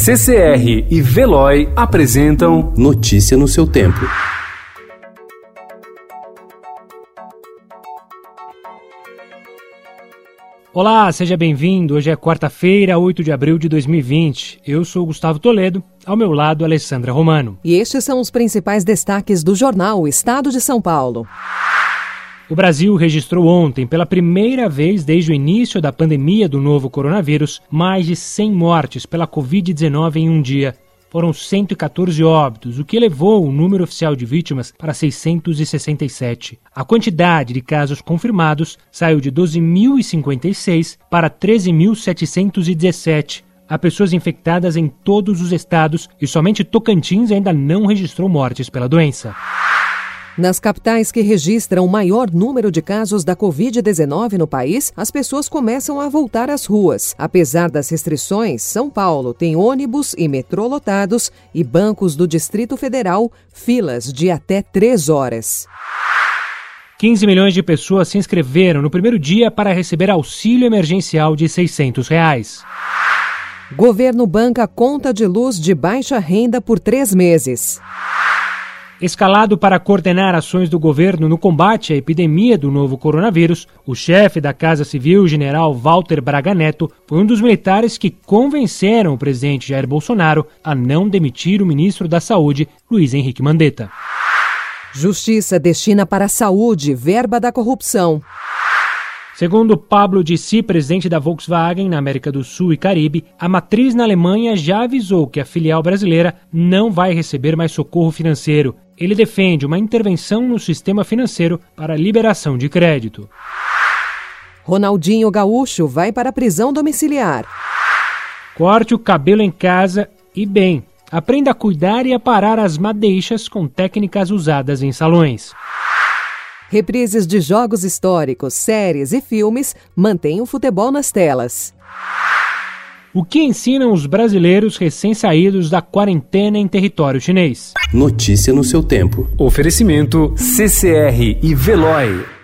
CCR e Veloy apresentam Notícia no seu tempo. Olá, seja bem-vindo. Hoje é quarta-feira, 8 de abril de 2020. Eu sou Gustavo Toledo, ao meu lado, Alessandra Romano. E estes são os principais destaques do jornal Estado de São Paulo. O Brasil registrou ontem, pela primeira vez desde o início da pandemia do novo coronavírus, mais de 100 mortes pela Covid-19 em um dia. Foram 114 óbitos, o que elevou o número oficial de vítimas para 667. A quantidade de casos confirmados saiu de 12.056 para 13.717. Há pessoas infectadas em todos os estados e somente Tocantins ainda não registrou mortes pela doença. Nas capitais que registram o maior número de casos da Covid-19 no país, as pessoas começam a voltar às ruas. Apesar das restrições, São Paulo tem ônibus e metrô lotados e bancos do Distrito Federal filas de até três horas. 15 milhões de pessoas se inscreveram no primeiro dia para receber auxílio emergencial de 600 reais. Governo banca conta de luz de baixa renda por três meses. Escalado para coordenar ações do governo no combate à epidemia do novo coronavírus, o chefe da Casa Civil, general Walter Braga Neto, foi um dos militares que convenceram o presidente Jair Bolsonaro a não demitir o ministro da Saúde, Luiz Henrique Mandetta. Justiça destina para a saúde verba da corrupção. Segundo Pablo Dissi, presidente da Volkswagen na América do Sul e Caribe, a matriz na Alemanha já avisou que a filial brasileira não vai receber mais socorro financeiro. Ele defende uma intervenção no sistema financeiro para liberação de crédito. Ronaldinho Gaúcho vai para a prisão domiciliar. Corte o cabelo em casa e bem. Aprenda a cuidar e a parar as madeixas com técnicas usadas em salões. Reprises de jogos históricos, séries e filmes mantêm o futebol nas telas. O que ensinam os brasileiros recém-saídos da quarentena em território chinês? Notícia no seu tempo. Oferecimento CCR e Veloy.